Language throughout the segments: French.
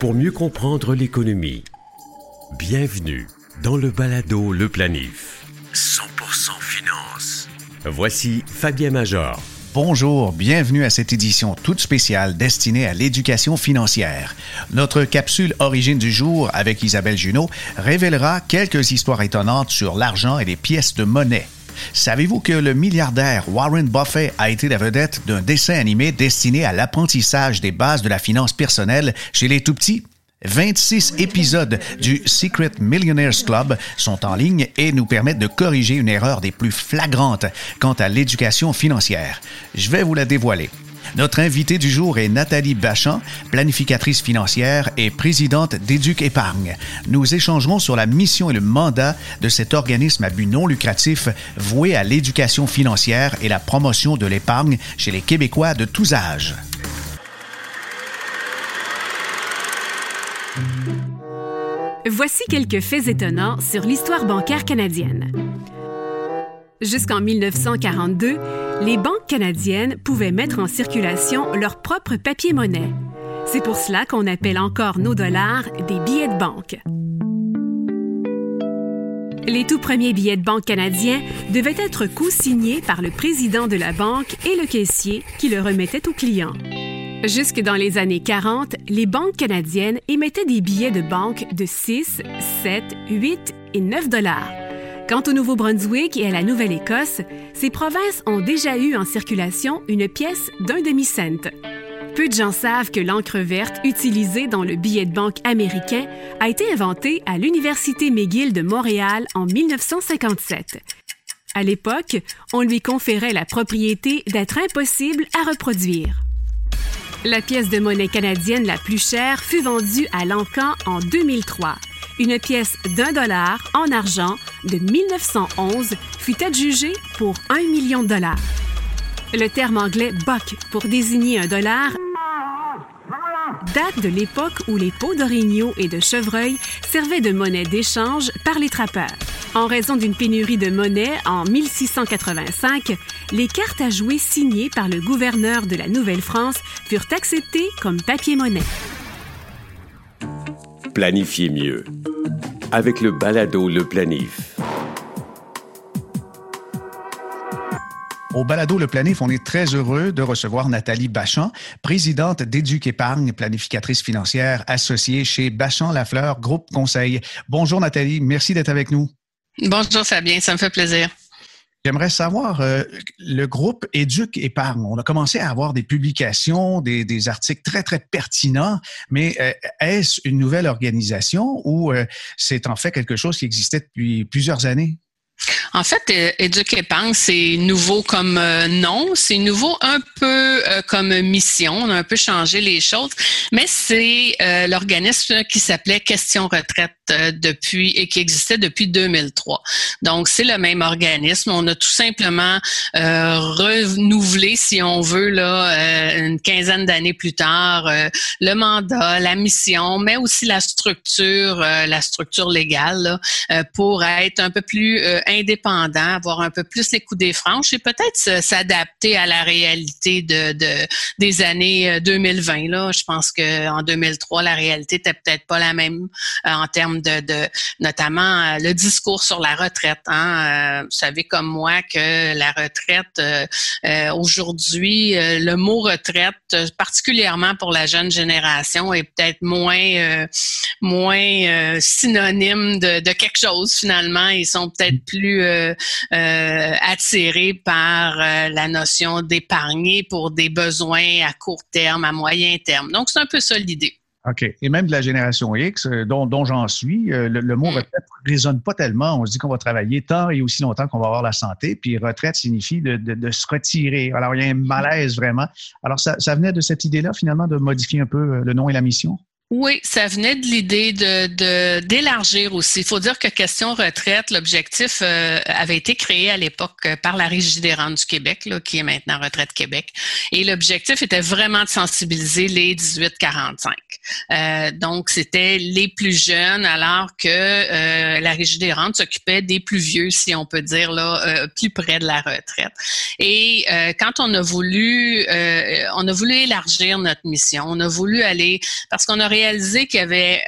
Pour mieux comprendre l'économie, bienvenue dans le balado Le Planif. 100% finance. Voici Fabien Major. Bonjour, bienvenue à cette édition toute spéciale destinée à l'éducation financière. Notre capsule Origine du jour avec Isabelle Junot révélera quelques histoires étonnantes sur l'argent et les pièces de monnaie. Savez-vous que le milliardaire Warren Buffett a été la vedette d'un dessin animé destiné à l'apprentissage des bases de la finance personnelle chez les tout-petits? 26 épisodes du Secret Millionaires Club sont en ligne et nous permettent de corriger une erreur des plus flagrantes quant à l'éducation financière. Je vais vous la dévoiler. Notre invitée du jour est Nathalie Bachan, planificatrice financière et présidente d'Éduc Épargne. Nous échangerons sur la mission et le mandat de cet organisme à but non lucratif voué à l'éducation financière et la promotion de l'épargne chez les Québécois de tous âges. Voici quelques faits étonnants sur l'histoire bancaire canadienne. Jusqu'en 1942, les banques canadiennes pouvaient mettre en circulation leur propre papier-monnaie. C'est pour cela qu'on appelle encore nos dollars des billets de banque. Les tout premiers billets de banque canadiens devaient être co-signés par le président de la banque et le caissier qui le remettait au client. Jusque dans les années 40, les banques canadiennes émettaient des billets de banque de 6, 7, 8 et 9 dollars. Quant au Nouveau-Brunswick et à la Nouvelle-Écosse, ces provinces ont déjà eu en circulation une pièce d'un demi-cent. Peu de gens savent que l'encre verte utilisée dans le billet de banque américain a été inventée à l'Université McGill de Montréal en 1957. À l'époque, on lui conférait la propriété d'être impossible à reproduire. La pièce de monnaie canadienne la plus chère fut vendue à l'Encan en 2003. Une pièce d'un dollar en argent de 1911 fut adjugée pour un million de dollars. Le terme anglais buck pour désigner un dollar date de l'époque où les peaux d'orignaux et de chevreuil servaient de monnaie d'échange par les trappeurs. En raison d'une pénurie de monnaie en 1685, les cartes à jouer signées par le gouverneur de la Nouvelle-France furent acceptées comme papier-monnaie. Planifiez mieux avec le balado Le Planif. Au balado Le Planif, on est très heureux de recevoir Nathalie Bachan, présidente d'Éduc Épargne, planificatrice financière associée chez Bachan Lafleur Groupe Conseil. Bonjour Nathalie, merci d'être avec nous. Bonjour Fabien, ça me fait plaisir. J'aimerais savoir, euh, le groupe Éduc Épargne, on a commencé à avoir des publications, des, articles très, très pertinents, mais euh, est-ce une nouvelle organisation ou euh, c'est en fait quelque chose qui existait depuis plusieurs années? En fait, Éduc Épargne, c'est nouveau comme nom, c'est nouveau un peu comme mission. On a un peu changé les choses, mais c'est l'organisme qui s'appelait Question Retraite euh, depuis et qui existait depuis 2003. Donc c'est le même organisme. On a tout simplement euh, renouvelé, si on veut, là euh, une quinzaine d'années plus tard, euh, le mandat, la mission, mais aussi la structure, la structure légale pour être un peu plus indépendant, avoir un peu plus les coups des franches et peut-être s'adapter à la réalité de, de, des années 2020. Là, je pense que en 2003 la réalité était peut-être pas la même en termes de, notamment euh, le discours sur la retraite. Hein. Euh, vous savez comme moi que la retraite euh, aujourd'hui, le mot retraite, particulièrement pour la jeune génération, est peut-être moins moins synonyme de, de, quelque chose finalement. Ils sont peut-être plus attirés par la notion d'épargner pour des besoins à court terme, à moyen terme. Donc c'est un peu ça l'idée. OK. Et même de la génération X, euh, dont, j'en suis, euh, le, mot mm. retraite ne résonne pas tellement. On se dit qu'on va travailler tant et aussi longtemps qu'on va avoir la santé. Puis retraite signifie de, se retirer. Alors, il y a un malaise vraiment. Alors, ça, ça venait de cette idée-là, finalement, de modifier un peu euh, le nom et la mission? Oui, ça venait de l'idée de d'élargir aussi. Il faut dire que question retraite, l'objectif euh, avait été créé à l'époque euh, par la Régie des rentes du Québec, là, qui est maintenant Retraite Québec. Et l'objectif était vraiment de sensibiliser les 18-45. donc, c'était les plus jeunes, alors que la Régie des rentes s'occupait des plus vieux, si on peut dire, là, plus près de la retraite. Et quand on a voulu, on a voulu élargir notre mission, on a voulu aller, parce qu'on a réalisé qu'il y avait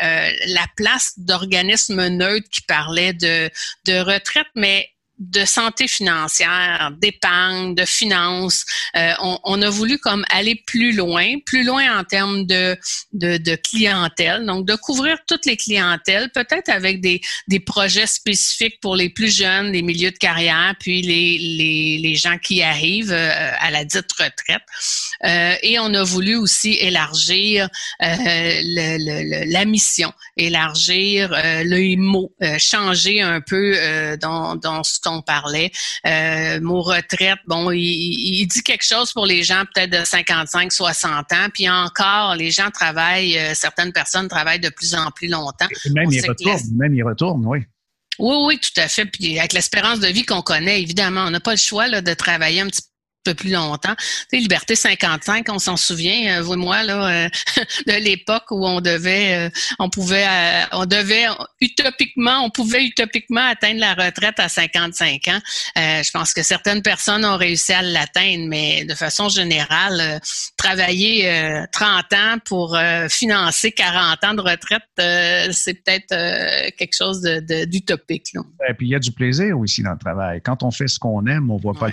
la place d'organismes neutres qui parlaient de, de retraite, mais de santé financière, d'épargne, de finances. Euh, on, a voulu comme aller plus loin, plus loin en termes de, de, clientèle, donc de couvrir toutes les clientèles, peut-être avec des, des projets spécifiques pour les plus jeunes, les milieux de carrière, puis les, les, les gens qui arrivent euh, à la dite retraite. Euh, et on a voulu aussi élargir le, la mission, élargir le mot, changer un peu dans, dans ce parlait. Euh, mot retraite, bon, il, dit quelque chose pour les gens peut-être de 55, 60 ans. Puis encore, les gens travaillent, euh, certaines personnes travaillent de plus en plus longtemps. même ils retournent, même ils retournent, oui. Oui, oui, tout à fait. Puis avec l'espérance de vie qu'on connaît, évidemment, on n'a pas le choix là, de travailler un petit peu peu plus longtemps. Tu sais, Liberté 55, on s'en souvient, euh, vous et moi, là, euh, de l'époque où on devait, euh, on pouvait, on devait utopiquement, on pouvait utopiquement atteindre la retraite à 55 ans. je pense que certaines personnes ont réussi à l'atteindre, mais de façon générale, travailler 30 ans pour financer 40 ans de retraite, c'est peut-être quelque chose d'utopique. Et puis il y a du plaisir aussi dans le travail. Quand on fait ce qu'on aime, on voit pas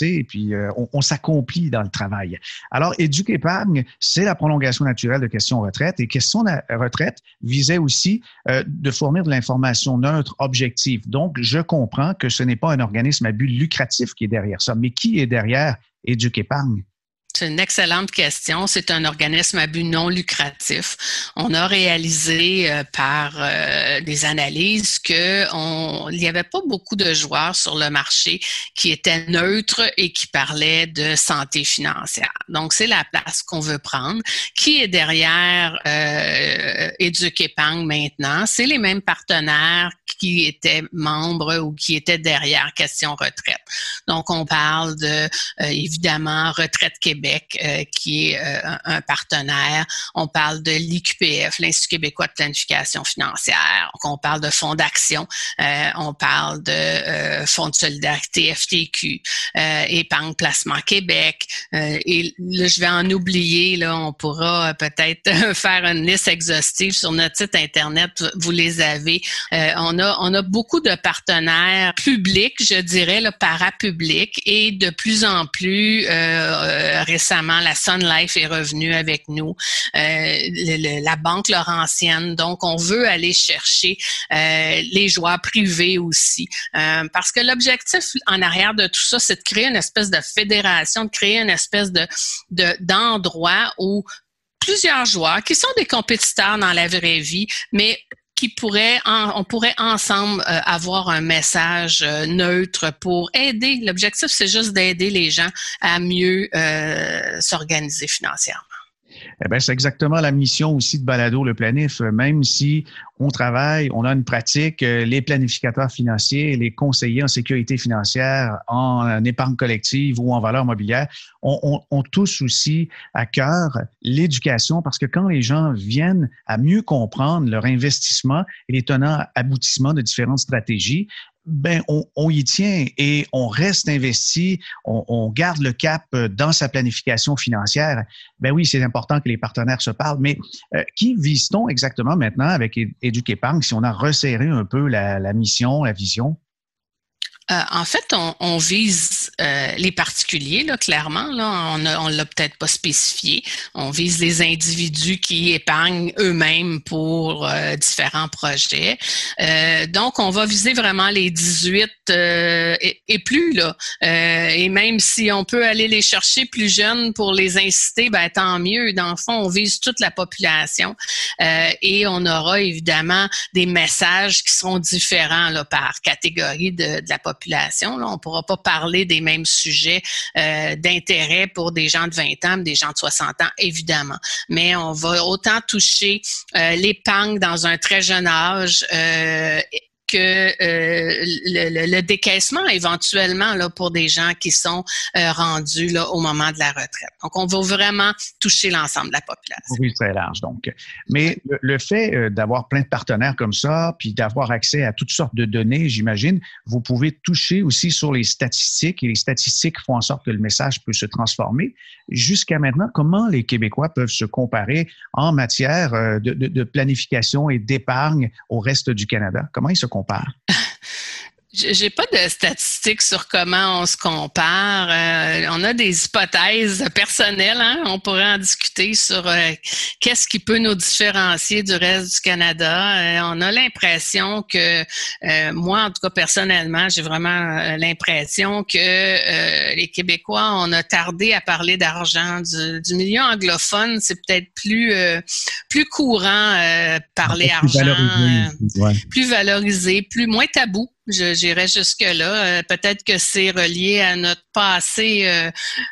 Et puis euh, on, s'accomplit dans le travail. Alors, Éduque épargne, c'est la prolongation naturelle de Question Retraite. Et Question Retraite visait aussi euh, de fournir de l'information neutre, objective. Donc, je comprends que ce n'est pas un organisme à but lucratif qui est derrière ça, mais qui est derrière Éduque épargne? C'est une excellente question. C'est un organisme à but non lucratif. On a réalisé euh, par euh, des analyses que on, il n'y avait pas beaucoup de joueurs sur le marché qui étaient neutres et qui parlaient de santé financière. Donc, c'est la place qu'on veut prendre. Qui est derrière euh, maintenant? C'est les mêmes partenaires qui étaient membres ou qui étaient derrière Question Retraite. Donc, on parle de, euh, évidemment, Retraite Québec, euh, qui est euh, un partenaire. On parle de l'IQPF, l'Institut québécois de planification financière. Donc, on parle de fonds d'action. on parle de fonds de solidarité FTQ, Épargne Placement Québec. et là, je vais en oublier. Là, on pourra peut-être faire une liste exhaustive sur notre site Internet. Vous les avez. on a on a beaucoup de partenaires publics, je dirais, le parapublics, et de plus en plus euh, euh, récemment, la Sun Life est revenue avec nous, euh, la Banque Laurentienne. Donc, on veut aller chercher les joueurs privés aussi, parce que l'objectif en arrière de tout ça, c'est de créer une espèce de fédération, de créer une espèce de d'endroit où plusieurs joueurs qui sont des compétiteurs dans la vraie vie, mais qui pourrait, on pourrait ensemble euh, avoir un message euh, neutre pour aider. L'objectif, c'est juste d'aider les gens à mieux euh, s'organiser financièrement. Eh bien, c'est exactement la mission aussi de Balado Le Planif. Même si on travaille, on a une pratique, euh, les planificateurs financiers, les conseillers en sécurité financière, en épargne collective ou en valeur mobilière, on, on, tous aussi à cœur l'éducation parce que quand les gens viennent à mieux comprendre leur investissement et les tenants aboutissements de différentes stratégies, ben on, y tient et on reste investi, on, garde le cap euh, dans sa planification financière. Ben oui, c'est important que les partenaires se parlent, mais euh, qui vise-t-on exactement maintenant avec Éduque Épargne si on a resserré un peu la mission, la vision? Euh, en fait, on, on vise euh, les particuliers, là, clairement. Là, on ne l'a peut-être pas spécifié. On vise les individus qui épargnent eux-mêmes pour euh, différents projets. donc, on va viser vraiment les 18 et, et, plus. là. et même si on peut aller les chercher plus jeunes pour les inciter, ben, tant mieux. Dans le fond, on vise toute la population. et on aura évidemment des messages qui seront différents là, par catégorie de, de la population On ne pourra pas parler des mêmes sujets euh, d'intérêt pour des gens de 20 ans, des gens de 60 ans, évidemment. Mais on va autant toucher euh, l'épargne dans un très jeune âge euh, que euh, le, décaissement éventuellement là, pour des gens qui sont euh, rendus là, au moment de la retraite. Donc, on va vraiment toucher l'ensemble de la population. Oui, très large. Donc, mais le, fait euh, d'avoir plein de partenaires comme ça, puis d'avoir accès à toutes sortes de données, j'imagine, vous pouvez toucher aussi sur les statistiques et les statistiques font en sorte que le message peut se transformer. Jusqu'à maintenant, comment les Québécois peuvent se comparer en matière de, de planification et d'épargne au reste du Canada? Comment ils se comparent? J'ai pas de statistiques sur comment on se compare. Euh, on a des hypothèses personnelles. Hein? On pourrait en discuter sur euh, qu'est-ce qui peut nous différencier du reste du Canada. Euh, on a l'impression que, moi en tout cas personnellement, j'ai vraiment l'impression que les Québécois, on a tardé à parler d'argent. Du, du, milieu anglophone, c'est peut-être plus plus courant parler argent, plus valorisé, plus moins tabou. J'irais jusque-là. Euh, peut-être que c'est relié à notre passé euh,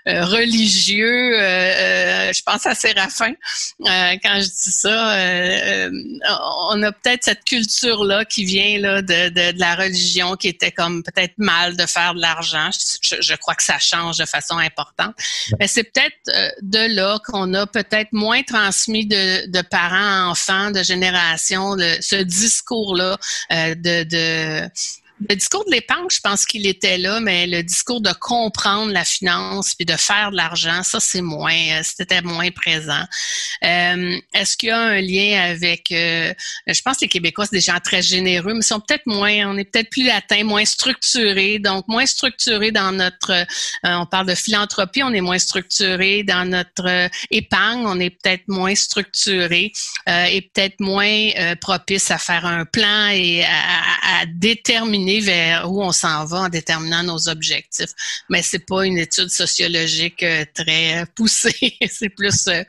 euh, religieux. je pense à Séraphin quand je dis ça. on a peut-être cette culture-là qui vient là, de, de, de, la religion qui était comme peut-être mal de faire de l'argent. Je, je, crois que ça change de façon importante. Mais c'est peut-être de là qu'on a peut-être moins transmis de, de parents à enfants, de génération, de, ce discours-là de, de le discours de l'épargne, je pense qu'il était là, mais le discours de comprendre la finance puis de faire de l'argent, ça c'est moins, euh, c'était moins présent. Euh, est-ce qu'il y a un lien avec, euh, je pense que les Québécois c'est des gens très généreux, mais sont peut-être moins, on est peut-être plus latins, moins structurés, donc moins structurés dans notre, on parle de philanthropie, on est moins structuré dans notre épargne, on est peut-être moins structuré et peut-être moins propice à faire un plan et à, à déterminer vers où on s'en va en déterminant nos objectifs. Mais c'est pas une étude sociologique euh, très poussée. c'est plus. Euh,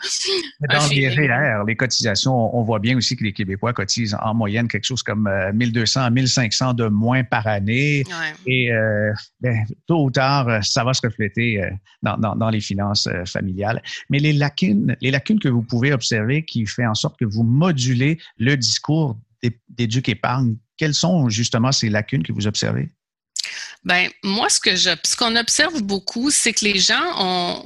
dans les REER, les cotisations, on voit bien aussi que les Québécois cotisent en moyenne quelque chose comme 1200 à 1500 de moins par année. Et euh, ben, tôt ou tard, ça va se refléter dans, dans, les finances familiales. Mais les lacunes, les lacunes que vous pouvez observer qui fait en sorte que vous modulez le discours d'éduc épargne quelles sont justement ces lacunes que vous observez? Ben moi, ce que je, ce qu'on observe beaucoup, c'est que les gens ont,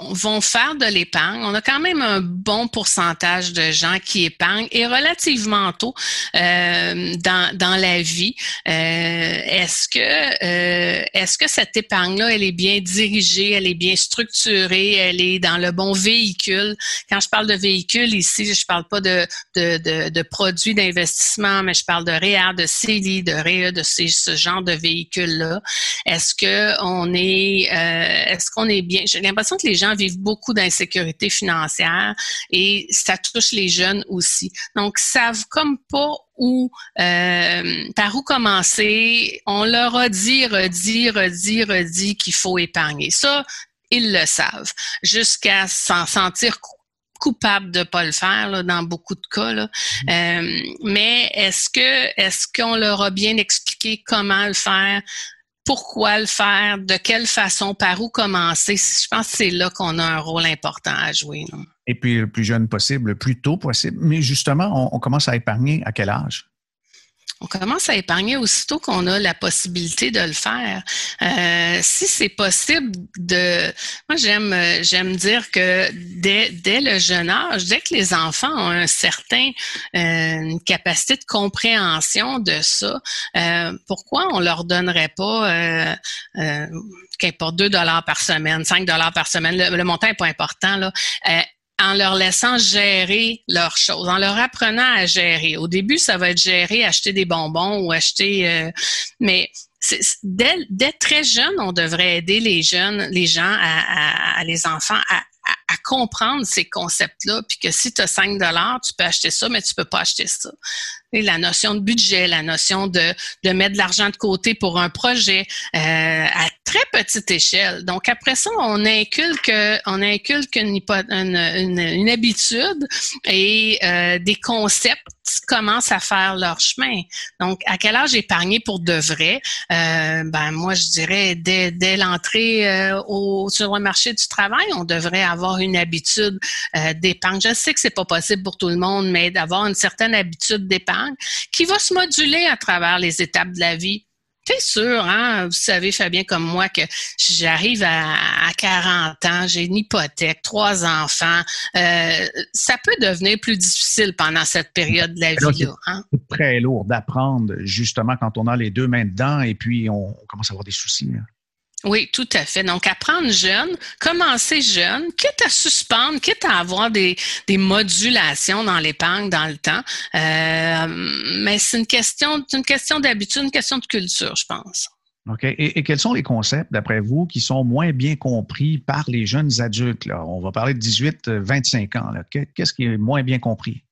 vont faire de l'épargne. On a quand même un bon pourcentage de gens qui épargnent et relativement tôt euh, dans, dans la vie. Euh, est-ce que euh, est-ce que cette épargne-là, elle est bien dirigée, elle est bien structurée, elle est dans le bon véhicule? Quand je parle de véhicule ici, je parle pas de, de, de, produits d'investissement, mais je parle de REER, de CELI, de REA, de ce genre de véhicule-là. Est-ce que on est, euh, est-ce qu'on est bien? J'ai l'impression que les gens vivent beaucoup d'insécurité financière et ça touche les jeunes aussi. Donc, savent comme pas où, euh, par où commencer. On leur a dit, redit, redit, redit qu'il faut épargner. Ça, ils le savent, jusqu'à s'en sentir coupable de pas le faire là, dans beaucoup de cas. Là. Mmh. Euh, mais est-ce que est-ce qu'on leur a bien expliqué comment le faire pourquoi le faire, de quelle façon, par où commencer? Je pense que c'est là qu'on a un rôle important à jouer. Et puis le plus jeune possible, le plus tôt possible. Mais justement, on commence à épargner à quel âge? On commence à épargner aussitôt qu'on a la possibilité de le faire. Euh, si c'est possible de, moi j'aime j'aime dire que dès, dès le jeune âge, dès que les enfants ont un certain euh, une capacité de compréhension de ça, euh, pourquoi on leur donnerait pas euh, euh, qu'importe 2 dollars par semaine, 5 dollars par semaine, le, le montant est pas important là en leur laissant gérer leurs choses, en leur apprenant à gérer. Au début, ça va être gérer, acheter des bonbons ou acheter, euh, mais dès, dès, très jeune, on devrait aider les jeunes, les gens, à, à, les enfants à, à, comprendre ces concepts-là, puis que si tu as 5 dollars, tu peux acheter ça, mais tu peux pas acheter ça. Et la notion de budget, la notion de, de mettre de l'argent de côté pour un projet, euh, à très petite échelle. Donc après ça, on inculque, on inculque une, une, une, habitude et euh, des concepts commencent à faire leur chemin. Donc, à quel âge épargner pour de vrai? Euh, ben moi, je dirais dès, dès l'entrée euh, sur le marché du travail, on devrait avoir une habitude euh, d'épargne. Je sais que c'est pas possible pour tout le monde, mais d'avoir une certaine habitude d'épargne qui va se moduler à travers les étapes de la vie. C'est sûr, hein? Vous savez, Fabien, comme moi, que j'arrive à, 40 ans, j'ai une hypothèque, trois enfants. Euh, ça peut devenir plus difficile pendant cette période de la. Hein? C'est très lourd d'apprendre, justement, quand on a les deux mains dedans et puis on, commence à avoir des soucis. Hein. Oui, tout à fait. Donc, apprendre jeune, commencer jeune, quitte à suspendre, quitte à avoir des, modulations dans l'épargne dans le temps. Euh, mais c'est une question, une question d'habitude, une question de culture, je pense. OK. Et, quels sont les concepts, d'après vous, qui sont moins bien compris par les jeunes adultes? On va parler de 18-25 ans. Qu'est-ce qui est moins bien compris?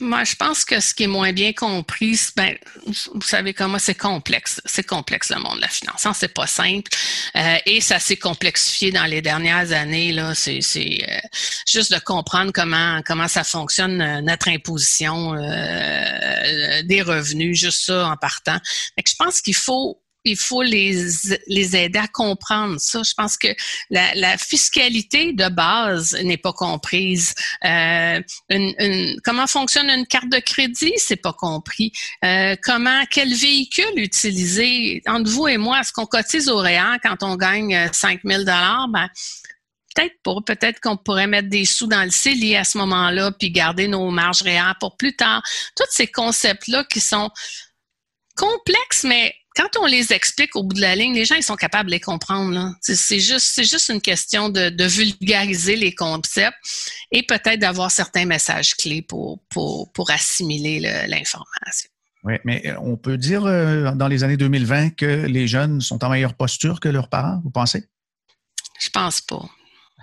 Moi, je pense que ce qui est moins bien compris, ben, vous savez comment c'est complexe. C'est complexe le monde de la finance. Hein, c'est pas simple euh, et ça s'est complexifié dans les dernières années. Là, c'est, euh, juste de comprendre comment comment ça fonctionne euh, notre imposition des revenus, juste ça en partant. je pense qu'il faut il faut les, les aider à comprendre ça. Je pense que la, fiscalité de base n'est pas comprise. Euh, comment fonctionne une carte de crédit, c'est pas compris. Euh, comment, quel véhicule utiliser? Entre vous et moi, est-ce qu'on cotise au réel quand on gagne 5000 euh, dollars? Ben, peut-être pas. Peut-être qu'on pourrait mettre des sous dans le CELI à ce moment-là, puis garder nos marges réelles pour plus tard. Tous ces concepts-là qui sont complexes, mais quand on les explique au bout de la ligne, les gens ils sont capables de les comprendre. C'est juste, une question de, vulgariser les concepts et peut-être d'avoir certains messages clés pour, pour, pour assimiler l'information. Oui, mais euh, on peut dire euh, dans les années 2020 que les jeunes sont en meilleure posture que leurs parents, vous pensez? Je pense pas.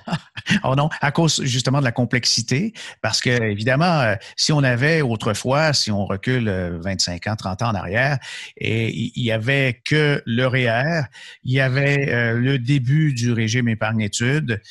oh non, à cause justement de la complexité, parce que évidemment, euh, si on avait autrefois, si on recule 25 euh, ans, 30 ans en arrière, et il y avait que le il y avait euh, le début du régime épargne-études,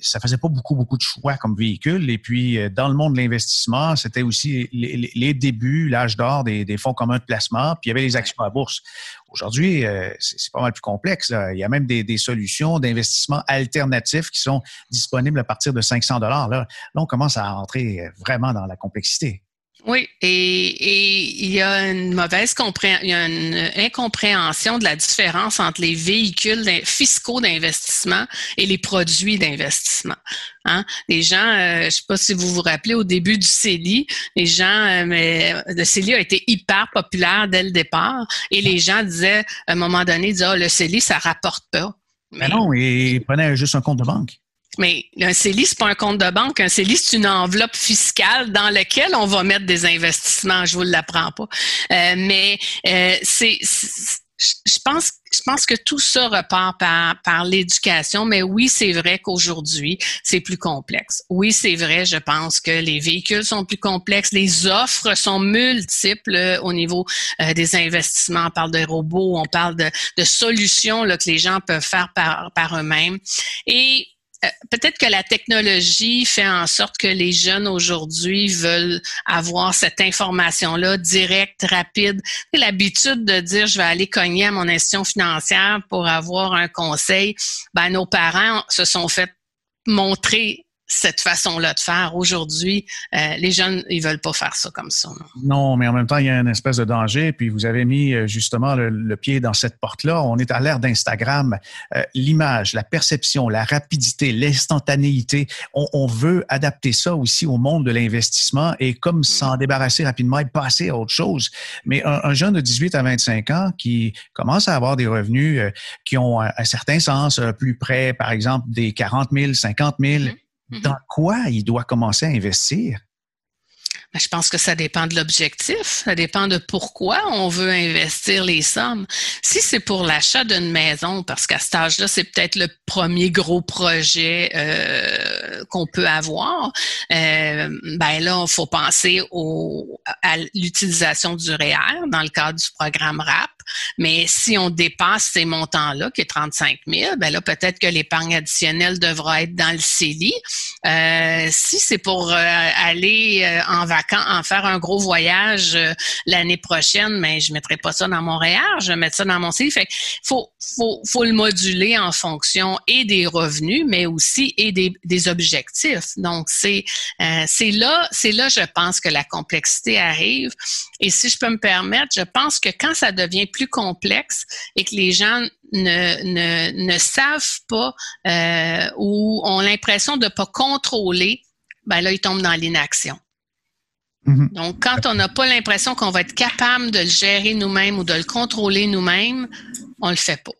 ça faisait pas beaucoup, beaucoup de choix comme véhicule. Et puis, euh, dans le monde de l'investissement, c'était aussi les, débuts, l'âge d'or des, fonds communs de placement, puis il y avait les actions à bourse. Aujourd'hui, euh, c'est pas mal plus complexe. Il y a même des, solutions d'investissement alternatifs qui sont disponibles à partir de 500 dollars. Là, on commence à rentrer vraiment dans la complexité. Oui, et, il y a une mauvaise compréhension, il y a une incompréhension de la différence entre les véhicules fiscaux d'investissement et les produits d'investissement. Hein? Les gens, euh, je ne sais pas si vous vous rappelez, au début du CELI, les gens, euh, mais le CELI a été hyper populaire dès le départ et les gens disaient, à un moment donné, disaient, oh, le CELI, ça rapporte pas. Mais, non, ils prenaient juste un compte de banque. Mais un CELI, c'est pas un compte de banque. Un CELI, c'est une enveloppe fiscale dans laquelle on va mettre des investissements. Je vous l'apprends pas. Euh, mais euh, c'est, je pense, je pense que tout ça repart par, par l'éducation, mais oui, c'est vrai qu'aujourd'hui, c'est plus complexe. Oui, c'est vrai, je pense que les véhicules sont plus complexes, les offres sont multiples euh, au niveau des investissements. On parle de robots, on parle de, de solutions là, que les gens peuvent faire par, par eux-mêmes. Et euh, peut-être que la technologie fait en sorte que les jeunes aujourd'hui veulent avoir cette information-là directe, rapide. L'habitude de dire je vais aller cogner à mon institution financière pour avoir un conseil, ben nos parents se sont fait montrer cette façon-là de faire. Aujourd'hui, euh, les jeunes, ils veulent pas faire ça comme ça. Non. mais en même temps, il y a une espèce de danger. Puis vous avez mis euh, justement le, pied dans cette porte-là. On est à l'ère d'Instagram. Euh, l'image, la perception, la rapidité, l'instantanéité. On, veut adapter ça aussi au monde de l'investissement et comme s'en débarrasser rapidement et passer à autre chose. Mais un, jeune de 18 à 25 ans qui commence à avoir des revenus qui ont un, certain sens, plus près, par exemple, des 40 000, 50 000, Mm-hmm. Dans quoi il doit commencer à investir? Ben, je pense que ça dépend de l'objectif, ça dépend de pourquoi on veut investir les sommes. Si c'est pour l'achat d'une maison, parce qu'à cet âge-là, c'est peut-être le premier gros projet euh, qu'on peut avoir, euh, ben là, il faut penser au, à l'utilisation du REER dans le cadre du programme RAP. Mais si on dépasse ces montants-là, qui est 35 000, ben là, peut-être que l'épargne additionnelle devra être dans le CELI. Euh, si c'est pour euh, aller euh, en vacances, en faire un gros voyage l'année prochaine, mais ben, je mettrai pas ça dans mon REER, je vais mettre ça dans mon CELI. Fait faut, faut, faut le moduler en fonction et des revenus, mais aussi et des, des objectifs. Donc, c'est c'est là, c'est là, je pense que la complexité arrive. Et si je peux me permettre, je pense que quand ça devient plus complexe et que les gens ne, ne, ne savent pas euh, ou ont l'impression de ne pas contrôler, ben là, ils tombent dans l'inaction. Mm-hmm. Donc, quand on n'a pas l'impression qu'on va être capable de le gérer nous-mêmes ou de le contrôler nous-mêmes, on ne le fait pas.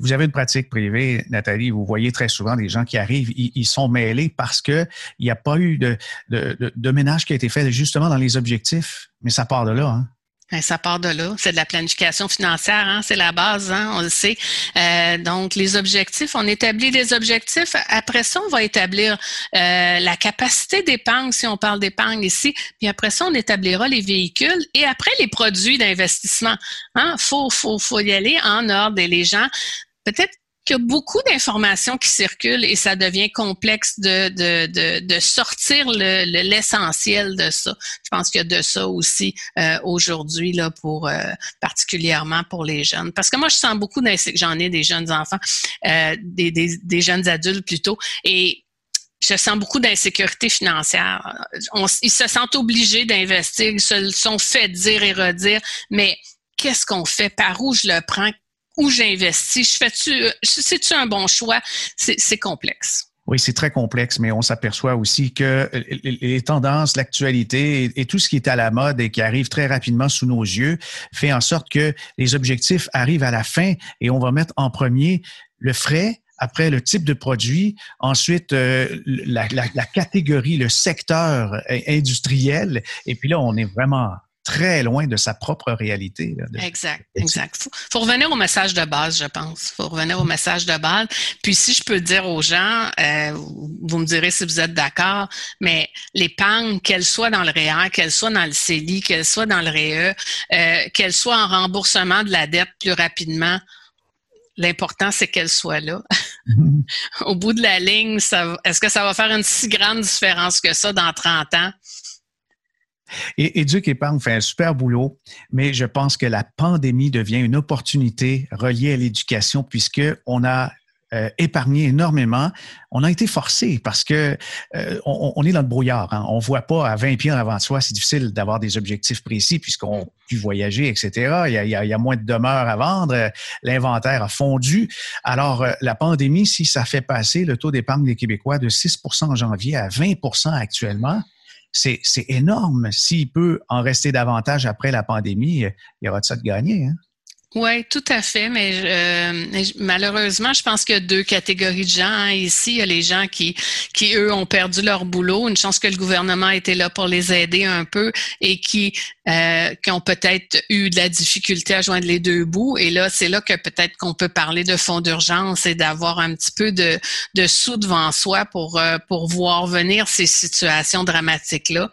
Vous avez une pratique privée, Nathalie, vous voyez très souvent des gens qui arrivent, ils, sont mêlés parce qu'il n'y a pas eu de, de, de, ménage qui a été fait justement dans les objectifs, mais ça part de là. Hein? Ben, ça part de là. C'est de la planification financière, hein? c'est la base, hein? on le sait. Euh, donc, les objectifs, on établit des objectifs. Après ça, on va établir euh, la capacité d'épargne, si on parle d'épargne ici. Puis après ça, on établira les véhicules et après les produits d'investissement. Hein? Faut, faut, faut y aller en ordre. Et les gens, peut-être qu'il y a beaucoup d'informations qui circulent et ça devient complexe de, de, de, de sortir l'essentiel de ça. Je pense qu'il y a de ça aussi euh, aujourd'hui là pour euh, particulièrement pour les jeunes. Parce que moi, je sens beaucoup j'en ai des jeunes enfants, euh, des, des, des jeunes adultes plutôt, et je sens beaucoup d'insécurité financière. ils se sentent obligés d'investir, ils se sont fait dire et redire, mais qu'est-ce qu'on fait? Par où je le prends? Où j'investis, je fais-tu, c'est-tu un bon choix? C'est complexe. Oui, c'est très complexe, mais on s'aperçoit aussi que les tendances, l'actualité et, tout ce qui est à la mode et qui arrive très rapidement sous nos yeux fait en sorte que les objectifs arrivent à la fin et on va mettre en premier le frais, après le type de produit, ensuite euh, la, la, catégorie, le secteur euh, industriel, et puis là, on est vraiment très loin de sa propre réalité. Exact, exact. Faut, faut revenir au message de base, je pense. Faut revenir au message de base. Puis si je peux dire aux gens, euh, vous me direz si vous êtes d'accord, mais l'épargne, qu'elle soit dans le REER, e qu'elle soit dans le CELI, qu'elle soit dans le REE, euh, qu'elle soit en remboursement de la dette plus rapidement, L'important, c'est qu'elle soit là. Au bout de la ligne, est-ce que ça va faire une si grande différence que ça dans 30 ans? Et Éduc Épargne fait un super boulot, mais je pense que la pandémie devient une opportunité reliée à l'éducation puisque on a euh, épargné énormément. On a été forcé parce que euh, on, est dans le brouillard. Hein. On voit pas à 20 pieds en avant de soi. C'est difficile d'avoir des objectifs précis puisqu'on pu voyager, etc. Il y, a, a, moins de demeures à vendre. L'inventaire a fondu. Alors, euh, la pandémie, si ça fait passer le taux d'épargne des Québécois de 6% en janvier à 20% actuellement, c'est énorme. S'il peut en rester davantage après la pandémie, il y aura de ça de gagner. Hein? Oui, tout à fait, mais euh, malheureusement, je pense qu'il y a deux catégories de gens hein. ici. Il y a les gens qui, qui, eux, ont perdu leur boulot. Une chance que le gouvernement était là pour les aider un peu et qui, euh, qui ont peut-être eu de la difficulté à joindre les deux bouts. Et là, c'est là que peut-être qu'on peut parler de fonds d'urgence et d'avoir un petit peu de, de sous devant soi pour, euh, pour voir venir ces situations dramatiques-là.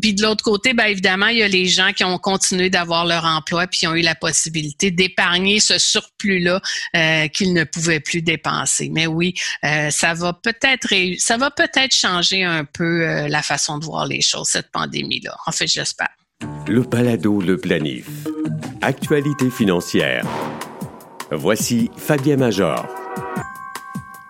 Puis de l'autre côté, bien évidemment, il y a les gens qui ont continué d'avoir leur emploi puis qui ont eu la possibilité d'épargner ce surplus-là euh, qu'ils ne pouvaient plus dépenser. Mais oui, euh, ça va peut-être ça va peut-être changer un peu euh, la façon de voir les choses cette pandémie-là. En fait, j'espère. Le balado, le planif. Actualité financière. Voici Fabien Major.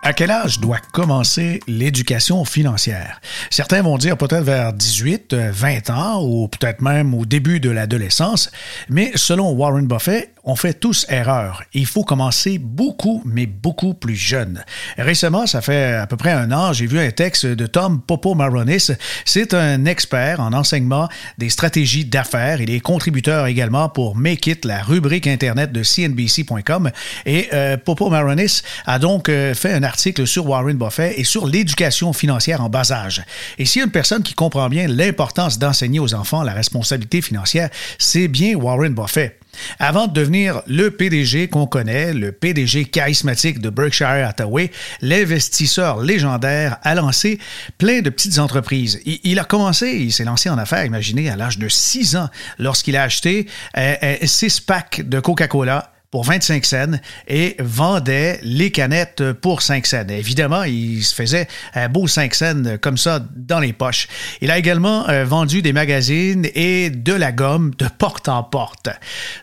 À quel âge doit commencer l'éducation financière? Certains vont dire peut-être vers 18, 20 ans ou peut-être même au début de l'adolescence, mais selon Warren Buffett, on fait tous erreur. Il faut commencer beaucoup, mais beaucoup plus jeune. Récemment, ça fait à peu près un an, j'ai vu un texte de Tom Popo Maronis. C'est un expert en enseignement des stratégies d'affaires. Il est contributeur également pour Make It, la rubrique Internet de CNBC.com. Et euh, Popo Maronis a donc euh, fait un article sur Warren Buffett et sur l'éducation financière en bas âge. Et s'il y a une personne qui comprend bien l'importance d'enseigner aux enfants la responsabilité financière, c'est bien Warren Buffett. Avant de devenir le PDG qu'on connaît, le PDG charismatique de Berkshire Hathaway, l'investisseur légendaire a lancé plein de petites entreprises. Il, a commencé, il s'est lancé en affaires, imaginez, à l'âge de 6 ans, lorsqu'il a acheté 6 euh, euh, packs de Coca-Cola pour 25 cents et vendait les canettes pour 5 cents. Évidemment, il se faisait un beau 5 cents comme ça dans les poches. Il a également euh, vendu des magazines et de la gomme de porte en porte.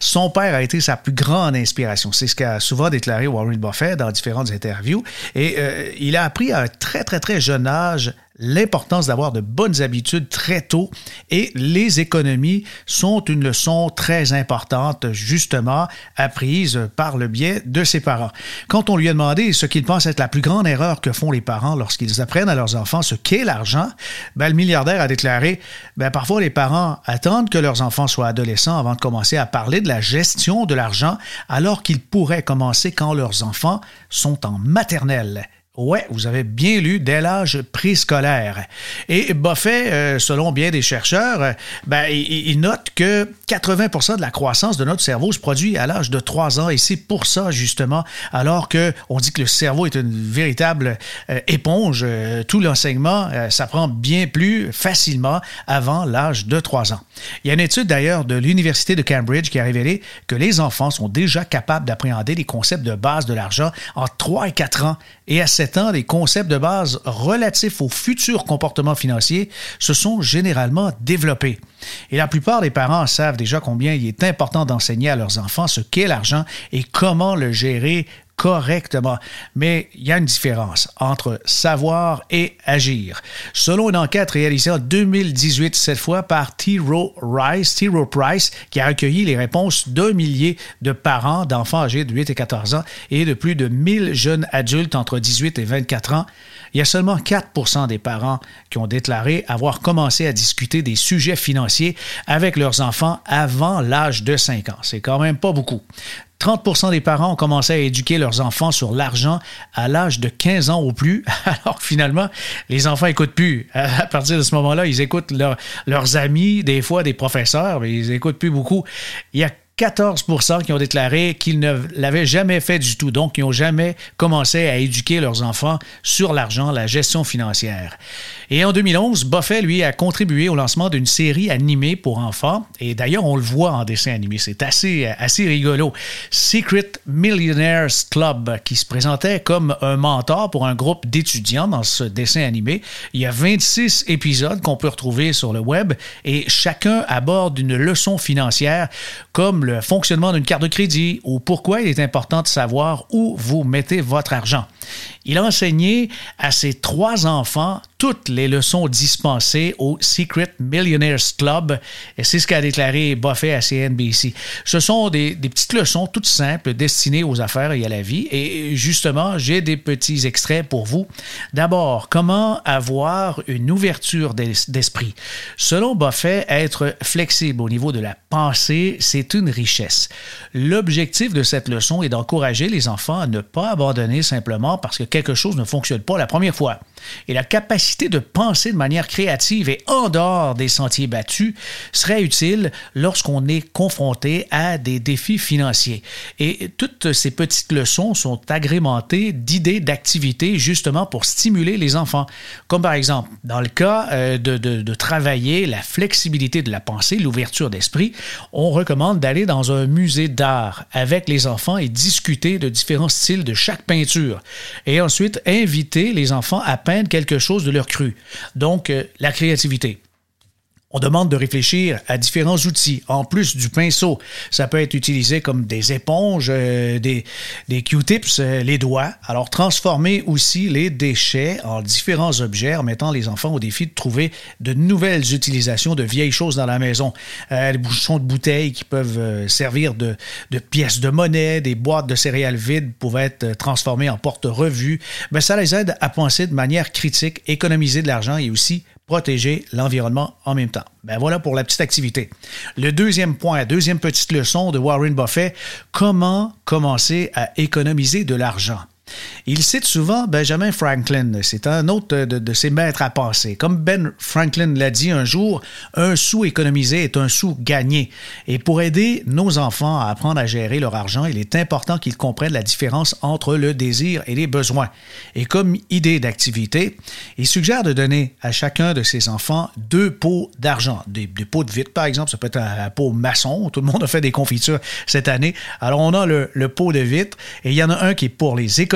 Son père a été sa plus grande inspiration. C'est ce qu'a souvent déclaré Warren Buffett dans différentes interviews. Et euh, il a appris à un très, très, très jeune âge l'importance d'avoir de bonnes habitudes très tôt et les économies sont une leçon très importante justement apprise par le biais de ses parents. Quand on lui a demandé ce qu'il pense être la plus grande erreur que font les parents lorsqu'ils apprennent à leurs enfants ce qu'est l'argent, ben, le milliardaire a déclaré ben, parfois les parents attendent que leurs enfants soient adolescents avant de commencer à parler de la gestion de l'argent alors qu'ils pourraient commencer quand leurs enfants sont en maternelle. Ouais, vous avez bien lu dès l'âge préscolaire. Et Buffet, euh, selon bien des chercheurs, euh, ben, il, note que 80% de la croissance de notre cerveau se produit à l'âge de 3 ans et c'est pour ça justement, alors que on dit que le cerveau est une véritable euh, éponge, tout l'enseignement s'apprend bien plus facilement avant l'âge de 3 ans. Il y a une étude d'ailleurs de l'Université de Cambridge qui a révélé que les enfants sont déjà capables d'appréhender les concepts de base de l'argent en 3 et 4 ans et à 7 ans, les concepts de base relatifs au futur comportement financier se sont généralement développés. Et la plupart des parents savent déjà combien il est important d'enseigner à leurs enfants ce qu'est l'argent et comment le gérer correctement. Mais il y a une différence entre savoir et agir. Selon une enquête réalisée en 2018, cette fois par T. Rowe T. Price, qui a recueilli les réponses d'un millier de parents d'enfants âgés de 8 et 14 ans et de plus de 1000 jeunes adultes entre 18 et 24 ans, il y a seulement 4% des parents qui ont déclaré avoir commencé à discuter des sujets financiers avec leurs enfants avant l'âge de 5 ans. C'est quand même pas beaucoup. 30% des parents ont commencé à éduquer leurs enfants sur l'argent à l'âge de 15 ans ou plus, alors que finalement, les enfants n'écoutent plus. À partir de ce moment-là, ils écoutent leurs amis, des fois des professeurs, mais ils n'écoutent plus beaucoup. Il y a 14% qui ont déclaré qu'ils ne l'avaient jamais fait du tout. Donc, ils n'ont jamais commencé à éduquer leurs enfants sur l'argent, la gestion financière. Et en 2011, Buffet, lui, a contribué au lancement d'une série animée pour enfants. Et d'ailleurs, on le voit en dessin animé. C'est assez, assez rigolo. Secret Millionaires Club, qui se présentait comme un mentor pour un groupe d'étudiants dans ce dessin animé. Il y a 26 épisodes qu'on peut retrouver sur le web et chacun aborde une leçon financière comme le fonctionnement d'une carte de crédit ou pourquoi il est important de savoir où vous mettez votre argent. Il a enseigné à ses trois enfants toutes les leçons dispensées au Secret Millionaires Club, et c'est ce qu'a déclaré Buffet à CNBC. Ce sont des, petites leçons toutes simples destinées aux affaires et à la vie, et justement, j'ai des petits extraits pour vous. D'abord, comment avoir une ouverture d'esprit? Selon Buffet, être flexible au niveau de la pensée, c'est une richesse. L'objectif de cette leçon est d'encourager les enfants à ne pas abandonner simplement parce que quelque chose ne fonctionne pas la première fois. Et la capacité de penser de manière créative et en dehors des sentiers battus serait utile lorsqu'on est confronté à des défis financiers. Et toutes ces petites leçons sont agrémentées d'idées d'activités justement pour stimuler les enfants. Comme par exemple, dans le cas euh, de, de travailler la flexibilité de la pensée, l'ouverture d'esprit, on recommande d'aller dans un musée d'art avec les enfants et discuter de différents styles de chaque peinture. Et ensuite, inviter les enfants à peindre quelque chose de leur cru. Donc, euh, la créativité. On demande de réfléchir à différents outils. En plus du pinceau, ça peut être utilisé comme des éponges, euh, des, des Q-tips, euh, les doigts. Alors, transformer aussi les déchets en différents objets en mettant les enfants au défi de trouver de nouvelles utilisations de vieilles choses dans la maison. Euh, des bouchons de bouteilles qui peuvent servir de, de, pièces de monnaie, des boîtes de céréales vides pouvaient être transformées en porte-revues. Ben, ça les aide à penser de manière critique, économiser de l'argent et aussi protéger l'environnement en même temps. Ben voilà pour la petite activité. Le deuxième point, deuxième petite leçon de Warren Buffett, comment commencer à économiser de l'argent? Il cite souvent Benjamin Franklin. C'est un autre de, ses maîtres à passer. Comme Ben Franklin l'a dit un jour, un sou économisé est un sou gagné. Et pour aider nos enfants à apprendre à gérer leur argent, il est important qu'ils comprennent la différence entre le désir et les besoins. Et comme idée d'activité, il suggère de donner à chacun de ses enfants deux pots d'argent. Des, pots de vitre, par exemple, ça peut être un, pot maçon. Tout le monde a fait des confitures cette année. Alors, on a le, le pot de vitre et il y en a un qui est pour les économies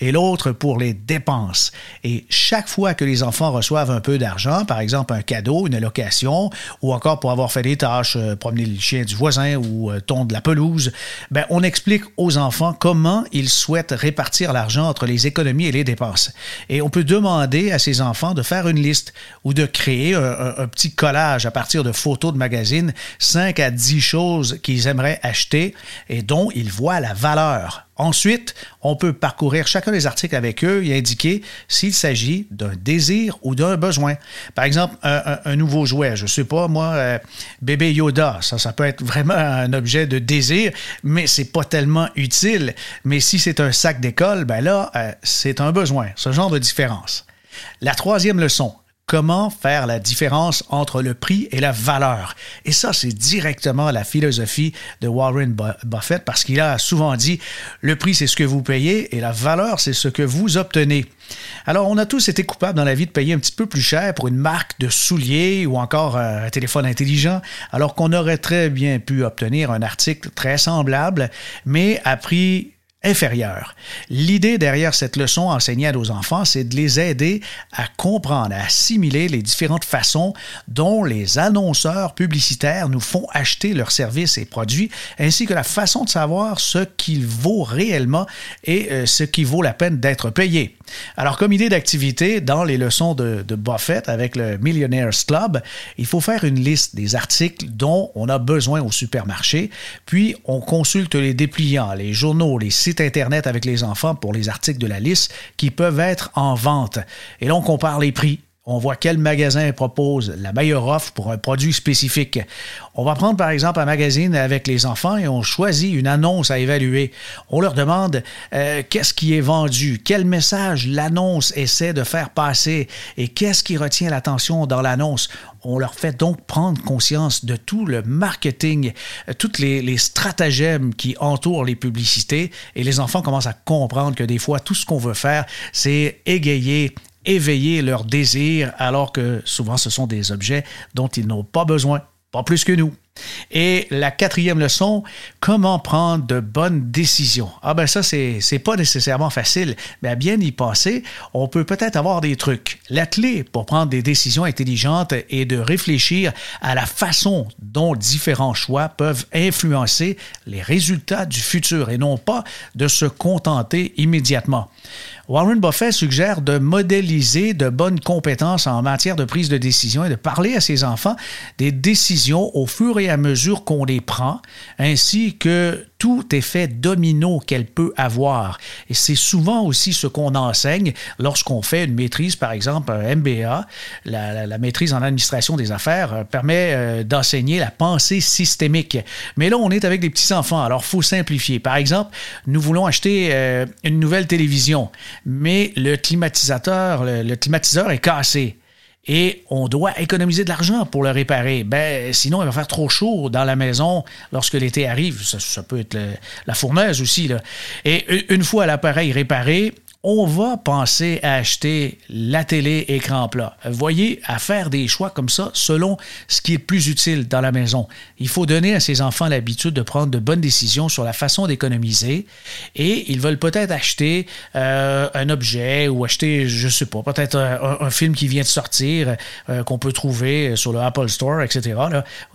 et l'autre pour les dépenses. Et chaque fois que les enfants reçoivent un peu d'argent, par exemple un cadeau, une allocation, ou encore pour avoir fait des tâches, euh, promener le chien du voisin ou euh, tondre la pelouse, ben, on explique aux enfants comment ils souhaitent répartir l'argent entre les économies et les dépenses. Et on peut demander à ces enfants de faire une liste ou de créer un, un petit collage à partir de photos de magazines, 5 à 10 choses qu'ils aimeraient acheter et dont ils voient la valeur Ensuite, on peut parcourir chacun des articles avec eux et indiquer s'il s'agit d'un désir ou d'un besoin. Par exemple, un, nouveau jouet, je ne sais pas, moi, euh, bébé Yoda, ça, peut être vraiment un objet de désir, mais c'est pas tellement utile. Mais si c'est un sac d'école, ben là, euh, c'est un besoin, ce genre de différence. La troisième leçon, comment faire la différence entre le prix et la valeur. Et ça, c'est directement la philosophie de Warren Buffett parce qu'il a souvent dit, le prix, c'est ce que vous payez et la valeur, c'est ce que vous obtenez. Alors, on a tous été coupables dans la vie de payer un petit peu plus cher pour une marque de souliers ou encore un téléphone intelligent, alors qu'on aurait très bien pu obtenir un article très semblable, mais à prix L'idée derrière cette leçon enseignée à nos enfants, c'est de les aider à comprendre, à assimiler les différentes façons dont les annonceurs publicitaires nous font acheter leurs services et produits, ainsi que la façon de savoir ce qu'il vaut réellement et euh, ce qui vaut la peine d'être payé. Alors, comme idée d'activité, dans les leçons de, Buffett avec le Millionaires Club, il faut faire une liste des articles dont on a besoin au supermarché, puis on consulte les dépliants, les journaux, les sites Internet avec les enfants pour les articles de la liste qui peuvent être en vente. Et là, on compare les prix on voit quel magasin propose la meilleure offre pour un produit spécifique. On va prendre par exemple un magazine avec les enfants et on choisit une annonce à évaluer. On leur demande euh, qu'est-ce qui est vendu, quel message l'annonce essaie de faire passer? Et qu'est-ce qui retient l'attention dans l'annonce? On leur fait donc prendre conscience de tout le marketing, euh, toutes les, les stratagèmes qui entourent les publicités et les enfants commencent à comprendre que des fois, tout ce qu'on veut faire, c'est égayer éveiller leurs désirs alors que souvent ce sont des objets dont ils n'ont pas besoin, pas plus que nous. Et la quatrième leçon, comment prendre de bonnes décisions. Ah ben ça, c'est, c'est pas nécessairement facile, mais à bien y passer, on peut peut-être avoir des trucs. La clé pour prendre des décisions intelligentes est de réfléchir à la façon dont différents choix peuvent influencer les résultats du futur et non pas de se contenter immédiatement. Warren Buffett suggère de modéliser de bonnes compétences en matière de prise de décision et de parler à ses enfants des décisions au fur et à mesure qu'on les prend, ainsi que tout effet domino qu'elle peut avoir. Et c'est souvent aussi ce qu'on enseigne lorsqu'on fait une maîtrise, par exemple, un MBA. La, maîtrise en administration des affaires euh, permet euh, d'enseigner la pensée systémique. Mais là, on est avec des petits-enfants, alors il faut simplifier. Par exemple, nous voulons acheter euh, une nouvelle télévision, mais le climatisateur, le climatiseur est cassé et on doit économiser de l'argent pour le réparer. Ben, sinon, il va faire trop chaud dans la maison lorsque l'été arrive. Ça, peut être la fournaise aussi. Là. Et une fois l'appareil réparé, on va penser à acheter la télé écran plat. Voyez, à faire des choix comme ça selon ce qui est plus utile dans la maison. Il faut donner à ses enfants l'habitude de prendre de bonnes décisions sur la façon d'économiser et ils veulent peut-être acheter euh, un objet ou acheter, je sais pas, peut-être un, film qui vient de sortir euh, qu'on peut trouver sur le Apple Store, etc.,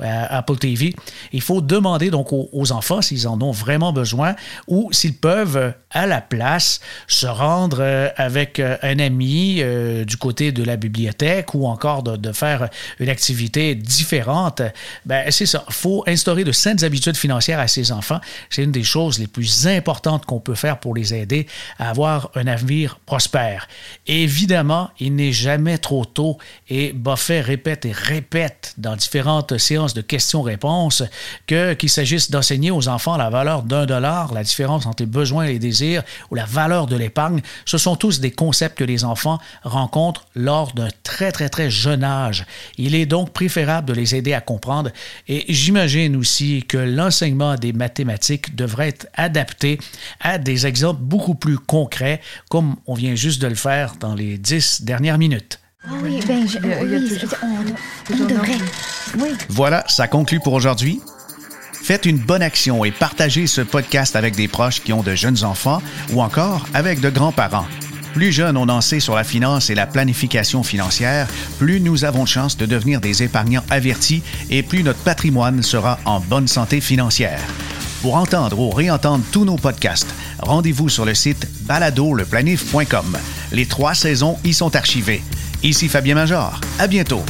Apple TV. Il faut demander donc aux enfants s'ils en ont vraiment besoin ou s'ils peuvent à la place se rendre euh, avec euh, un ami euh, du côté de la bibliothèque ou encore de, faire une activité différente, ben, c'est ça. Il faut instaurer de saines habitudes financières à ses enfants. C'est une des choses les plus importantes qu'on peut faire pour les aider à avoir un avenir prospère. évidemment, il n'est jamais trop tôt et Buffet répète et répète dans différentes séances de questions-réponses que qu'il s'agisse d'enseigner aux enfants la valeur d'un dollar, la différence entre les besoins et les désirs plaisir ou la valeur de l'épargne, ce sont tous des concepts que les enfants rencontrent lors d'un très très très jeune âge. Il est donc préférable de les aider à comprendre et j'imagine aussi que l'enseignement des mathématiques devrait être adapté à des exemples beaucoup plus concrets comme on vient juste de le faire dans les dix dernières minutes. Ah oui, ben, je, oui, on, on devrait. Oui. Voilà, ça conclut pour aujourd'hui. Faites une bonne action et partagez ce podcast avec des proches qui ont de jeunes enfants ou encore avec de grands-parents. Plus jeunes on en sait sur la finance et la planification financière, plus nous avons de chances de devenir des épargnants avertis et plus notre patrimoine sera en bonne santé financière. Pour entendre ou réentendre tous nos podcasts, rendez-vous sur le site baladoleplanif.com. Les trois saisons y sont archivées. Ici Fabien Major. À bientôt.